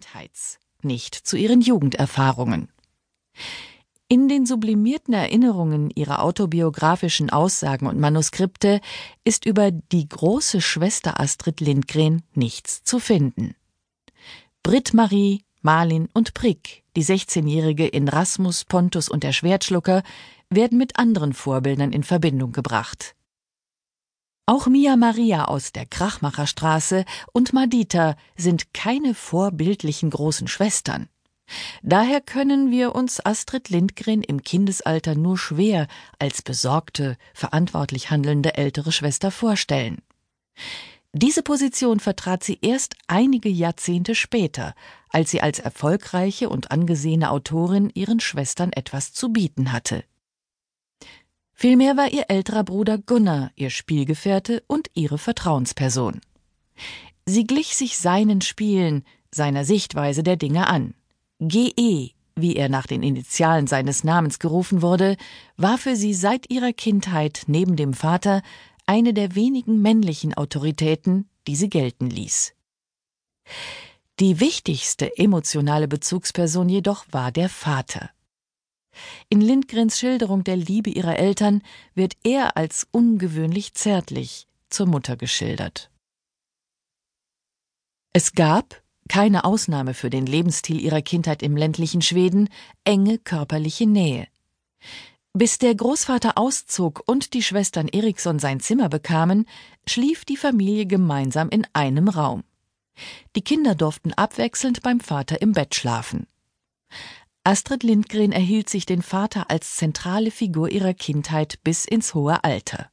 Kindheits, nicht zu ihren Jugenderfahrungen. In den sublimierten Erinnerungen ihrer autobiografischen Aussagen und Manuskripte ist über die große Schwester Astrid Lindgren nichts zu finden. Britt Marie, Marlin und Prick, die 16-Jährige in Rasmus, Pontus und der Schwertschlucker, werden mit anderen Vorbildern in Verbindung gebracht. Auch Mia Maria aus der Krachmacherstraße und Madita sind keine vorbildlichen großen Schwestern. Daher können wir uns Astrid Lindgren im Kindesalter nur schwer als besorgte, verantwortlich handelnde ältere Schwester vorstellen. Diese Position vertrat sie erst einige Jahrzehnte später, als sie als erfolgreiche und angesehene Autorin ihren Schwestern etwas zu bieten hatte. Vielmehr war ihr älterer Bruder Gunnar ihr Spielgefährte und ihre Vertrauensperson. Sie glich sich seinen Spielen, seiner Sichtweise der Dinge an. GE, wie er nach den Initialen seines Namens gerufen wurde, war für sie seit ihrer Kindheit neben dem Vater eine der wenigen männlichen Autoritäten, die sie gelten ließ. Die wichtigste emotionale Bezugsperson jedoch war der Vater. In Lindgrens Schilderung der Liebe ihrer Eltern wird er als ungewöhnlich zärtlich zur Mutter geschildert. Es gab, keine Ausnahme für den Lebensstil ihrer Kindheit im ländlichen Schweden, enge körperliche Nähe. Bis der Großvater auszog und die Schwestern Eriksson sein Zimmer bekamen, schlief die Familie gemeinsam in einem Raum. Die Kinder durften abwechselnd beim Vater im Bett schlafen. Astrid Lindgren erhielt sich den Vater als zentrale Figur ihrer Kindheit bis ins hohe Alter.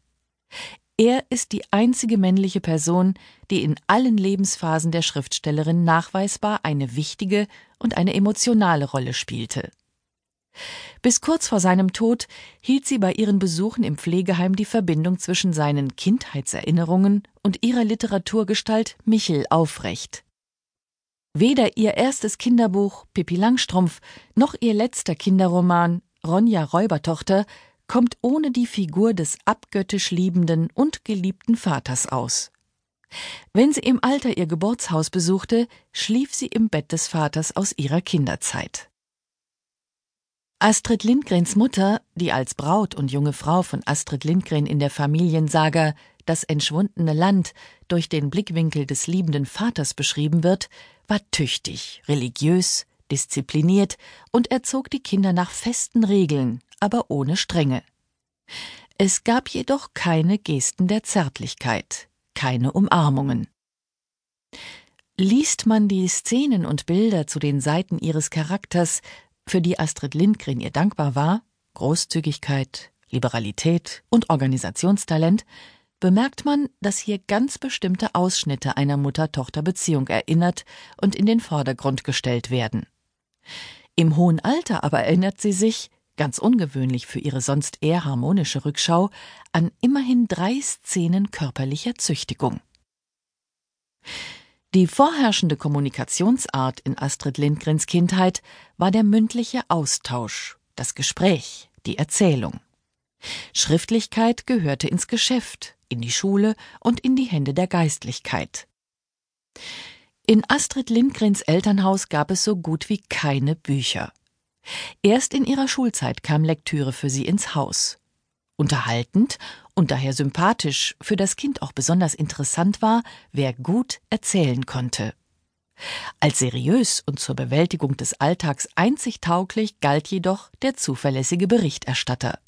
Er ist die einzige männliche Person, die in allen Lebensphasen der Schriftstellerin nachweisbar eine wichtige und eine emotionale Rolle spielte. Bis kurz vor seinem Tod hielt sie bei ihren Besuchen im Pflegeheim die Verbindung zwischen seinen Kindheitserinnerungen und ihrer Literaturgestalt Michel aufrecht. Weder ihr erstes Kinderbuch Pippi Langstrumpf noch ihr letzter Kinderroman Ronja Räubertochter kommt ohne die Figur des abgöttisch liebenden und geliebten Vaters aus. Wenn sie im Alter ihr Geburtshaus besuchte, schlief sie im Bett des Vaters aus ihrer Kinderzeit. Astrid Lindgrens Mutter, die als Braut und junge Frau von Astrid Lindgren in der Familiensaga Das entschwundene Land durch den Blickwinkel des liebenden Vaters beschrieben wird, war tüchtig, religiös, diszipliniert und erzog die Kinder nach festen Regeln, aber ohne Strenge. Es gab jedoch keine Gesten der Zärtlichkeit, keine Umarmungen. Liest man die Szenen und Bilder zu den Seiten ihres Charakters, für die Astrid Lindgren ihr dankbar war, Großzügigkeit, Liberalität und Organisationstalent, bemerkt man, dass hier ganz bestimmte Ausschnitte einer Mutter-Tochter-Beziehung erinnert und in den Vordergrund gestellt werden. Im hohen Alter aber erinnert sie sich, ganz ungewöhnlich für ihre sonst eher harmonische Rückschau, an immerhin drei Szenen körperlicher Züchtigung. Die vorherrschende Kommunikationsart in Astrid Lindgrens Kindheit war der mündliche Austausch, das Gespräch, die Erzählung. Schriftlichkeit gehörte ins Geschäft, in die Schule und in die Hände der Geistlichkeit. In Astrid Lindgrens Elternhaus gab es so gut wie keine Bücher. Erst in ihrer Schulzeit kam Lektüre für sie ins Haus. Unterhaltend und daher sympathisch, für das Kind auch besonders interessant war, wer gut erzählen konnte. Als seriös und zur Bewältigung des Alltags einzig tauglich galt jedoch der zuverlässige Berichterstatter.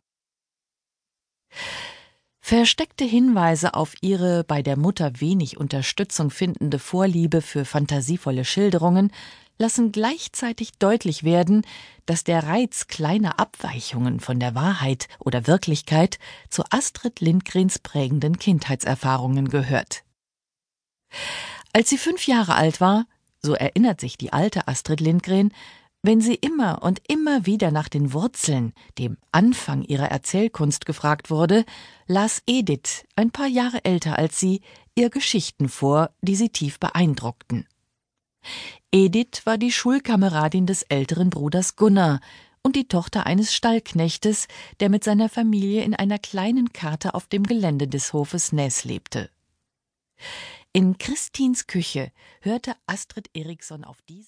Versteckte Hinweise auf ihre bei der Mutter wenig Unterstützung findende Vorliebe für fantasievolle Schilderungen lassen gleichzeitig deutlich werden, dass der Reiz kleiner Abweichungen von der Wahrheit oder Wirklichkeit zu Astrid Lindgrens prägenden Kindheitserfahrungen gehört. Als sie fünf Jahre alt war, so erinnert sich die alte Astrid Lindgren, wenn sie immer und immer wieder nach den Wurzeln, dem Anfang ihrer Erzählkunst gefragt wurde, las Edith, ein paar Jahre älter als sie, ihr Geschichten vor, die sie tief beeindruckten. Edith war die Schulkameradin des älteren Bruders Gunnar und die Tochter eines Stallknechtes, der mit seiner Familie in einer kleinen Karte auf dem Gelände des Hofes Näs lebte. In Christins Küche hörte Astrid Eriksson auf diese